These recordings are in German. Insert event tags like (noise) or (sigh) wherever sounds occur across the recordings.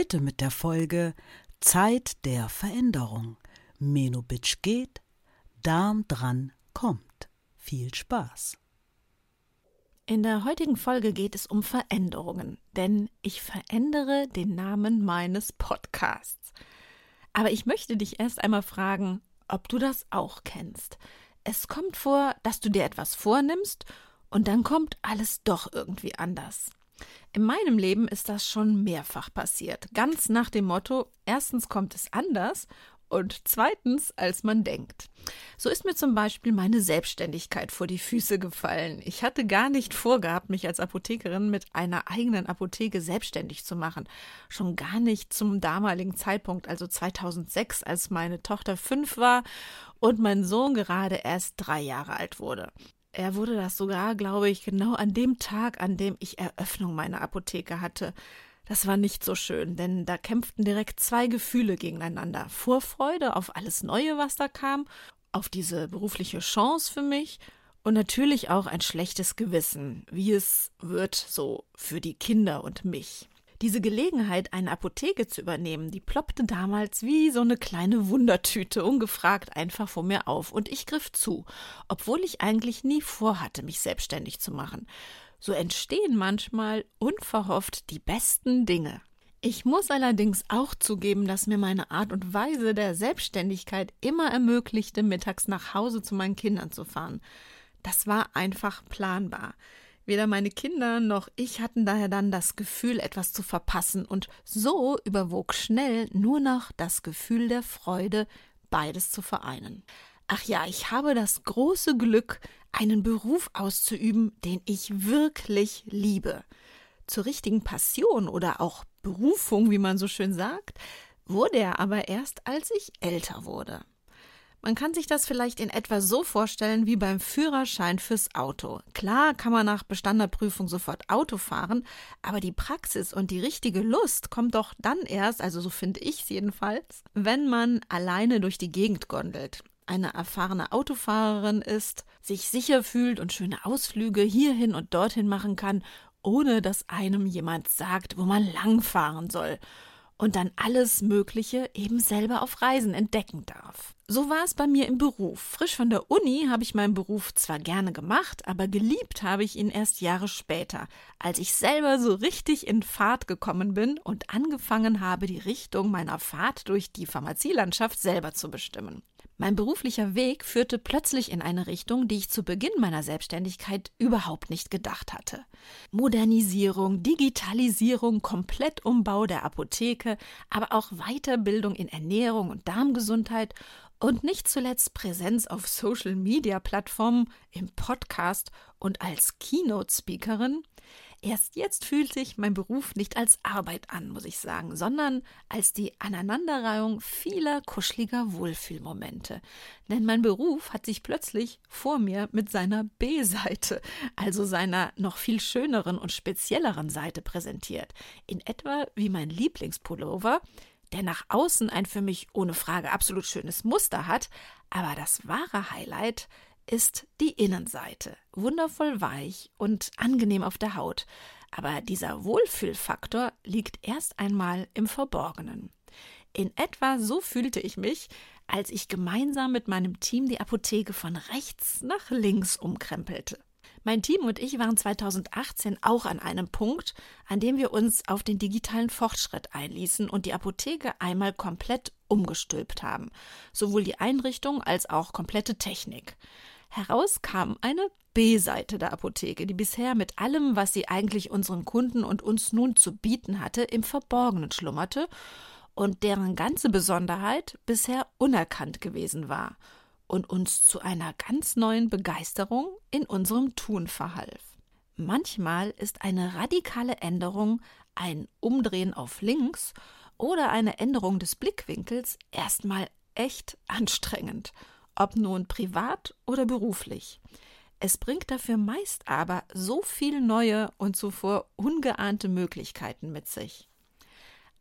Heute mit der Folge Zeit der Veränderung. Menobitsch geht, Darm dran kommt. Viel Spaß. In der heutigen Folge geht es um Veränderungen, denn ich verändere den Namen meines Podcasts. Aber ich möchte dich erst einmal fragen, ob du das auch kennst. Es kommt vor, dass du dir etwas vornimmst und dann kommt alles doch irgendwie anders. In meinem Leben ist das schon mehrfach passiert. Ganz nach dem Motto: erstens kommt es anders und zweitens, als man denkt. So ist mir zum Beispiel meine Selbstständigkeit vor die Füße gefallen. Ich hatte gar nicht vorgehabt, mich als Apothekerin mit einer eigenen Apotheke selbstständig zu machen. Schon gar nicht zum damaligen Zeitpunkt, also 2006, als meine Tochter fünf war und mein Sohn gerade erst drei Jahre alt wurde. Er wurde das sogar, glaube ich, genau an dem Tag, an dem ich Eröffnung meiner Apotheke hatte. Das war nicht so schön, denn da kämpften direkt zwei Gefühle gegeneinander. Vorfreude auf alles Neue, was da kam, auf diese berufliche Chance für mich und natürlich auch ein schlechtes Gewissen, wie es wird so für die Kinder und mich. Diese Gelegenheit, eine Apotheke zu übernehmen, die ploppte damals wie so eine kleine Wundertüte ungefragt einfach vor mir auf, und ich griff zu, obwohl ich eigentlich nie vorhatte, mich selbstständig zu machen. So entstehen manchmal unverhofft die besten Dinge. Ich muss allerdings auch zugeben, dass mir meine Art und Weise der Selbstständigkeit immer ermöglichte, mittags nach Hause zu meinen Kindern zu fahren. Das war einfach planbar. Weder meine Kinder noch ich hatten daher dann das Gefühl, etwas zu verpassen, und so überwog schnell nur noch das Gefühl der Freude, beides zu vereinen. Ach ja, ich habe das große Glück, einen Beruf auszuüben, den ich wirklich liebe. Zur richtigen Passion oder auch Berufung, wie man so schön sagt, wurde er aber erst, als ich älter wurde. Man kann sich das vielleicht in etwa so vorstellen wie beim Führerschein fürs Auto. Klar kann man nach bestandener Prüfung sofort Auto fahren, aber die Praxis und die richtige Lust kommt doch dann erst, also so finde ich es jedenfalls, wenn man alleine durch die Gegend gondelt eine erfahrene Autofahrerin ist, sich sicher fühlt und schöne Ausflüge hierhin und dorthin machen kann, ohne dass einem jemand sagt, wo man langfahren soll und dann alles Mögliche eben selber auf Reisen entdecken darf. So war es bei mir im Beruf. Frisch von der Uni habe ich meinen Beruf zwar gerne gemacht, aber geliebt habe ich ihn erst Jahre später, als ich selber so richtig in Fahrt gekommen bin und angefangen habe, die Richtung meiner Fahrt durch die Pharmazielandschaft selber zu bestimmen. Mein beruflicher Weg führte plötzlich in eine Richtung, die ich zu Beginn meiner Selbstständigkeit überhaupt nicht gedacht hatte. Modernisierung, Digitalisierung, Komplettumbau der Apotheke, aber auch Weiterbildung in Ernährung und Darmgesundheit und nicht zuletzt Präsenz auf Social-Media-Plattformen, im Podcast und als Keynote-Speakerin Erst jetzt fühlt sich mein Beruf nicht als Arbeit an, muss ich sagen, sondern als die Aneinanderreihung vieler kuscheliger Wohlfühlmomente. Denn mein Beruf hat sich plötzlich vor mir mit seiner B-Seite, also seiner noch viel schöneren und spezielleren Seite präsentiert. In etwa wie mein Lieblingspullover, der nach außen ein für mich ohne Frage absolut schönes Muster hat, aber das wahre Highlight ist die Innenseite. Wundervoll weich und angenehm auf der Haut. Aber dieser Wohlfühlfaktor liegt erst einmal im Verborgenen. In etwa so fühlte ich mich, als ich gemeinsam mit meinem Team die Apotheke von rechts nach links umkrempelte. Mein Team und ich waren 2018 auch an einem Punkt, an dem wir uns auf den digitalen Fortschritt einließen und die Apotheke einmal komplett umgestülpt haben, sowohl die Einrichtung als auch komplette Technik. Heraus kam eine B-Seite der Apotheke, die bisher mit allem, was sie eigentlich unseren Kunden und uns nun zu bieten hatte, im Verborgenen schlummerte und deren ganze Besonderheit bisher unerkannt gewesen war und uns zu einer ganz neuen Begeisterung in unserem Tun verhalf. Manchmal ist eine radikale Änderung ein Umdrehen auf links oder eine Änderung des Blickwinkels erstmal echt anstrengend, ob nun privat oder beruflich. Es bringt dafür meist aber so viel neue und zuvor ungeahnte Möglichkeiten mit sich.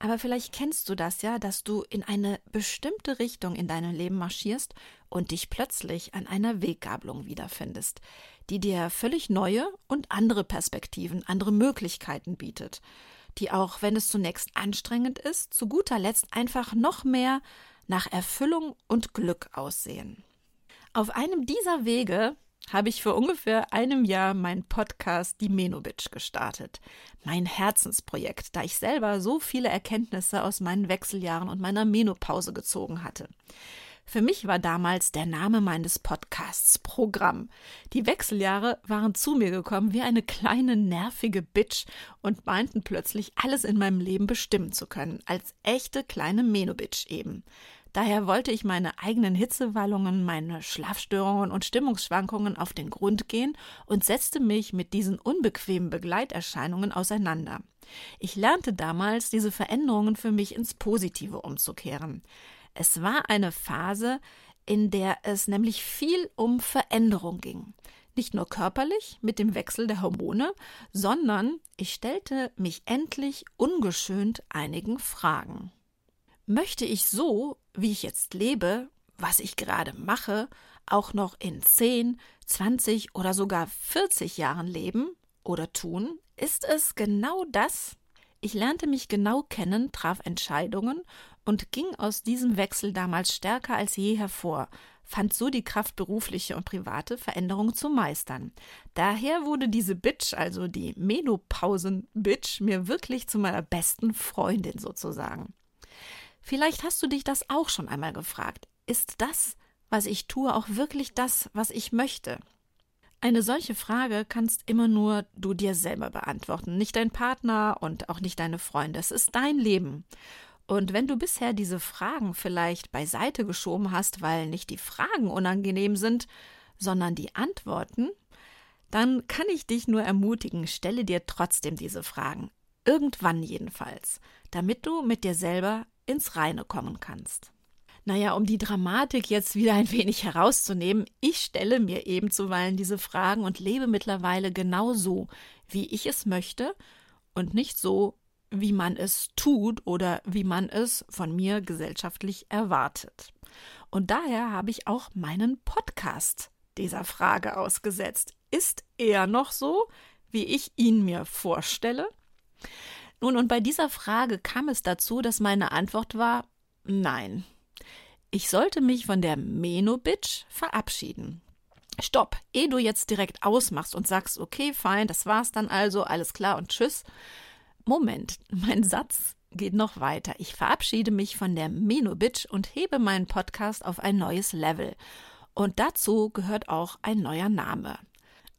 Aber vielleicht kennst du das ja, dass du in eine bestimmte Richtung in deinem Leben marschierst und dich plötzlich an einer Weggabelung wiederfindest, die dir völlig neue und andere Perspektiven, andere Möglichkeiten bietet, die auch wenn es zunächst anstrengend ist, zu guter Letzt einfach noch mehr nach Erfüllung und Glück aussehen. Auf einem dieser Wege habe ich vor ungefähr einem Jahr meinen Podcast Die Menobitch gestartet. Mein Herzensprojekt, da ich selber so viele Erkenntnisse aus meinen Wechseljahren und meiner Menopause gezogen hatte. Für mich war damals der Name meines Podcasts Programm. Die Wechseljahre waren zu mir gekommen wie eine kleine nervige Bitch und meinten plötzlich alles in meinem Leben bestimmen zu können, als echte kleine Menobitch eben. Daher wollte ich meine eigenen Hitzewallungen, meine Schlafstörungen und Stimmungsschwankungen auf den Grund gehen und setzte mich mit diesen unbequemen Begleiterscheinungen auseinander. Ich lernte damals, diese Veränderungen für mich ins Positive umzukehren. Es war eine Phase, in der es nämlich viel um Veränderung ging. Nicht nur körperlich mit dem Wechsel der Hormone, sondern ich stellte mich endlich ungeschönt einigen Fragen. Möchte ich so, wie ich jetzt lebe, was ich gerade mache, auch noch in 10, 20 oder sogar 40 Jahren leben oder tun? Ist es genau das? Ich lernte mich genau kennen, traf Entscheidungen und ging aus diesem Wechsel damals stärker als je hervor, fand so die Kraft, berufliche und private Veränderungen zu meistern. Daher wurde diese Bitch, also die Menopausen-Bitch, mir wirklich zu meiner besten Freundin sozusagen. Vielleicht hast du dich das auch schon einmal gefragt. Ist das, was ich tue, auch wirklich das, was ich möchte? Eine solche Frage kannst immer nur du dir selber beantworten, nicht dein Partner und auch nicht deine Freunde. Es ist dein Leben. Und wenn du bisher diese Fragen vielleicht beiseite geschoben hast, weil nicht die Fragen unangenehm sind, sondern die Antworten, dann kann ich dich nur ermutigen, stelle dir trotzdem diese Fragen. Irgendwann jedenfalls, damit du mit dir selber ins Reine kommen kannst. Naja, um die Dramatik jetzt wieder ein wenig herauszunehmen, ich stelle mir eben zuweilen diese Fragen und lebe mittlerweile genau so, wie ich es möchte und nicht so, wie man es tut oder wie man es von mir gesellschaftlich erwartet. Und daher habe ich auch meinen Podcast dieser Frage ausgesetzt. Ist er noch so, wie ich ihn mir vorstelle? Nun, und bei dieser Frage kam es dazu, dass meine Antwort war nein. Ich sollte mich von der Menobitch verabschieden. Stopp, ehe du jetzt direkt ausmachst und sagst, okay, fein, das war's dann also, alles klar und tschüss. Moment, mein Satz geht noch weiter. Ich verabschiede mich von der Menobitch und hebe meinen Podcast auf ein neues Level. Und dazu gehört auch ein neuer Name.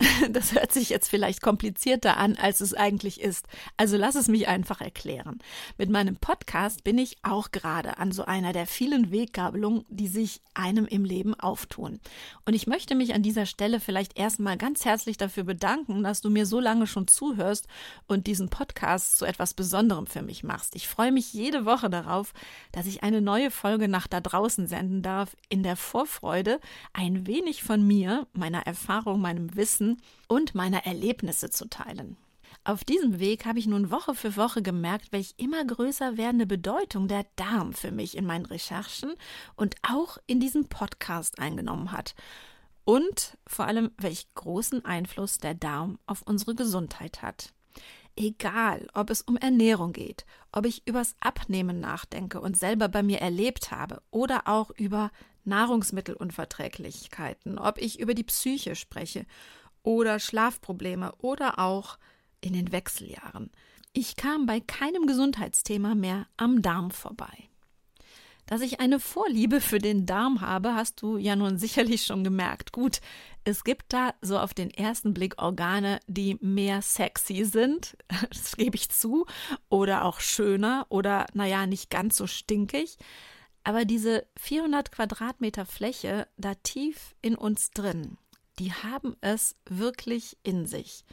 (laughs) Das hört sich jetzt vielleicht komplizierter an, als es eigentlich ist. Also lass es mich einfach erklären. Mit meinem Podcast bin ich auch gerade an so einer der vielen Weggabelungen, die sich einem im Leben auftun. Und ich möchte mich an dieser Stelle vielleicht erstmal ganz herzlich dafür bedanken, dass du mir so lange schon zuhörst und diesen Podcast zu etwas Besonderem für mich machst. Ich freue mich jede Woche darauf, dass ich eine neue Folge nach da draußen senden darf, in der Vorfreude, ein wenig von mir, meiner Erfahrung, meinem Wissen, und meiner Erlebnisse zu teilen. Auf diesem Weg habe ich nun Woche für Woche gemerkt, welch immer größer werdende Bedeutung der Darm für mich in meinen Recherchen und auch in diesem Podcast eingenommen hat. Und vor allem, welch großen Einfluss der Darm auf unsere Gesundheit hat. Egal, ob es um Ernährung geht, ob ich übers Abnehmen nachdenke und selber bei mir erlebt habe oder auch über Nahrungsmittelunverträglichkeiten, ob ich über die Psyche spreche oder Schlafprobleme oder auch in den Wechseljahren. Ich kam bei keinem Gesundheitsthema mehr am Darm vorbei. Dass ich eine Vorliebe für den Darm habe, hast du ja nun sicherlich schon gemerkt. Gut, es gibt da so auf den ersten Blick Organe, die mehr sexy sind, (laughs) das gebe ich zu, oder auch schöner oder naja, nicht ganz so stinkig. Aber diese 400 Quadratmeter Fläche da tief in uns drin, die haben es wirklich in sich.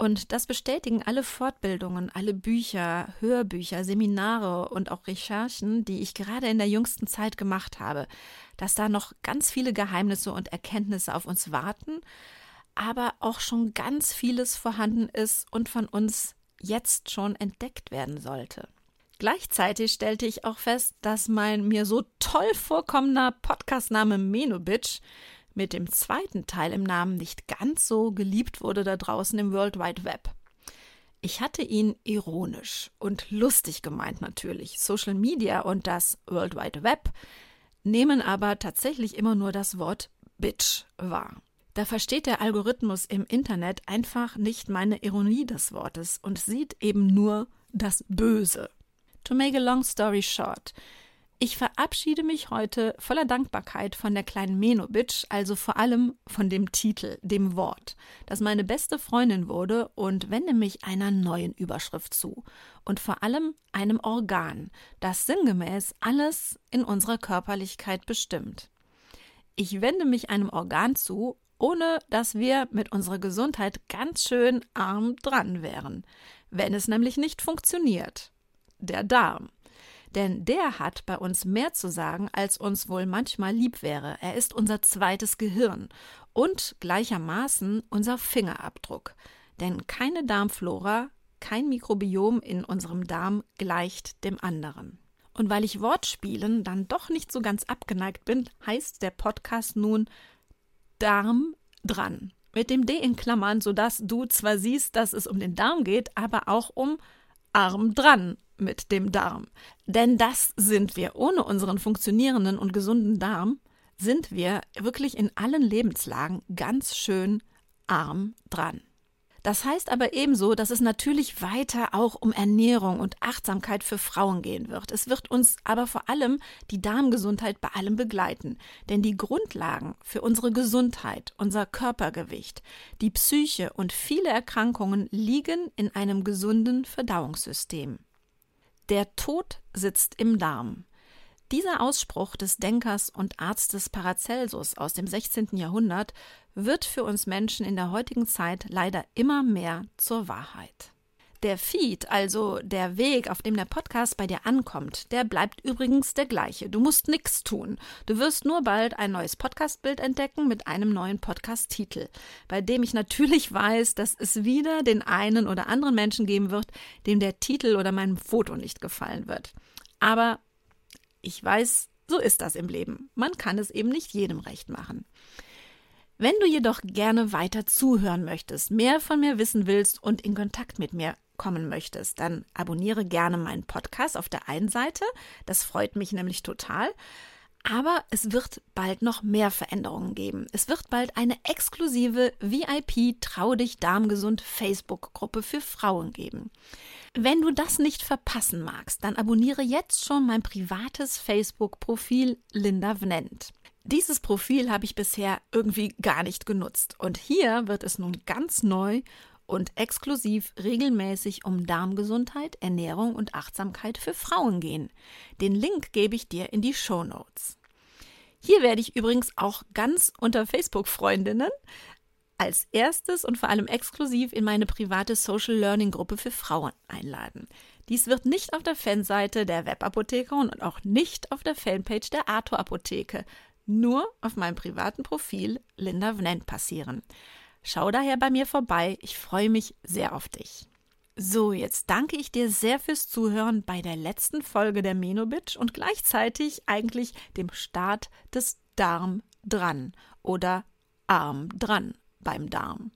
Und das bestätigen alle Fortbildungen, alle Bücher, Hörbücher, Seminare und auch Recherchen, die ich gerade in der jüngsten Zeit gemacht habe, dass da noch ganz viele Geheimnisse und Erkenntnisse auf uns warten, aber auch schon ganz vieles vorhanden ist und von uns jetzt schon entdeckt werden sollte. Gleichzeitig stellte ich auch fest, dass mein mir so toll vorkommender Podcastname Menobitch mit dem zweiten Teil im Namen nicht ganz so geliebt wurde da draußen im World Wide Web. Ich hatte ihn ironisch und lustig gemeint natürlich. Social Media und das World Wide Web nehmen aber tatsächlich immer nur das Wort Bitch wahr. Da versteht der Algorithmus im Internet einfach nicht meine Ironie des Wortes und sieht eben nur das Böse. To make a long story short, ich verabschiede mich heute voller Dankbarkeit von der kleinen Menobitch, also vor allem von dem Titel, dem Wort, das meine beste Freundin wurde und wende mich einer neuen Überschrift zu und vor allem einem Organ, das sinngemäß alles in unserer Körperlichkeit bestimmt. Ich wende mich einem Organ zu, ohne dass wir mit unserer Gesundheit ganz schön arm dran wären, wenn es nämlich nicht funktioniert. Der Darm. Denn der hat bei uns mehr zu sagen, als uns wohl manchmal lieb wäre. Er ist unser zweites Gehirn und gleichermaßen unser Fingerabdruck. Denn keine Darmflora, kein Mikrobiom in unserem Darm gleicht dem anderen. Und weil ich Wortspielen dann doch nicht so ganz abgeneigt bin, heißt der Podcast nun Darm dran. Mit dem D in Klammern, sodass du zwar siehst, dass es um den Darm geht, aber auch um Arm dran mit dem Darm. Denn das sind wir. Ohne unseren funktionierenden und gesunden Darm sind wir wirklich in allen Lebenslagen ganz schön arm dran. Das heißt aber ebenso, dass es natürlich weiter auch um Ernährung und Achtsamkeit für Frauen gehen wird. Es wird uns aber vor allem die Darmgesundheit bei allem begleiten. Denn die Grundlagen für unsere Gesundheit, unser Körpergewicht, die Psyche und viele Erkrankungen liegen in einem gesunden Verdauungssystem. Der Tod sitzt im Darm. Dieser Ausspruch des Denkers und Arztes Paracelsus aus dem 16. Jahrhundert wird für uns Menschen in der heutigen Zeit leider immer mehr zur Wahrheit. Der Feed, also der Weg, auf dem der Podcast bei dir ankommt, der bleibt übrigens der gleiche. Du musst nichts tun. Du wirst nur bald ein neues Podcastbild entdecken mit einem neuen Podcast-Titel, bei dem ich natürlich (laughs) weiß, dass es wieder den einen oder anderen Menschen geben wird, dem der Titel oder mein Foto nicht gefallen wird. Aber ich weiß, so ist das im Leben. Man kann es eben nicht jedem recht machen. Wenn du jedoch gerne weiter zuhören möchtest, mehr von mir wissen willst und in Kontakt mit mir kommen möchtest, dann abonniere gerne meinen Podcast auf der einen Seite. Das freut mich nämlich total. Aber es wird bald noch mehr Veränderungen geben. Es wird bald eine exklusive VIP Trau dich Darmgesund Facebook-Gruppe für Frauen geben. Wenn du das nicht verpassen magst, dann abonniere jetzt schon mein privates Facebook-Profil Linda Vnent. Dieses Profil habe ich bisher irgendwie gar nicht genutzt und hier wird es nun ganz neu und exklusiv regelmäßig um Darmgesundheit, Ernährung und Achtsamkeit für Frauen gehen. Den Link gebe ich dir in die Show Notes. Hier werde ich übrigens auch ganz unter Facebook-Freundinnen als erstes und vor allem exklusiv in meine private Social Learning Gruppe für Frauen einladen. Dies wird nicht auf der Fanseite der Webapotheke und auch nicht auf der Fanpage der Arthur Apotheke, nur auf meinem privaten Profil Linda Vnent passieren. Schau daher bei mir vorbei. Ich freue mich sehr auf dich. So, jetzt danke ich dir sehr fürs Zuhören bei der letzten Folge der Menobitch und gleichzeitig eigentlich dem Start des Darm dran oder Arm dran beim Darm.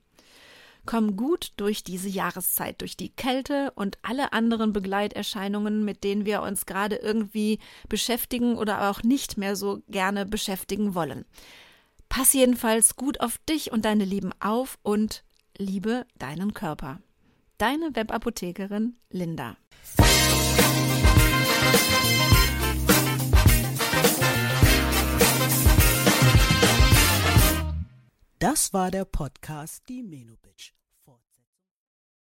Komm gut durch diese Jahreszeit, durch die Kälte und alle anderen Begleiterscheinungen, mit denen wir uns gerade irgendwie beschäftigen oder auch nicht mehr so gerne beschäftigen wollen. Pass jedenfalls gut auf dich und deine Lieben auf und liebe deinen Körper. Deine Webapothekerin Linda. Das war der Podcast Die Menobitch.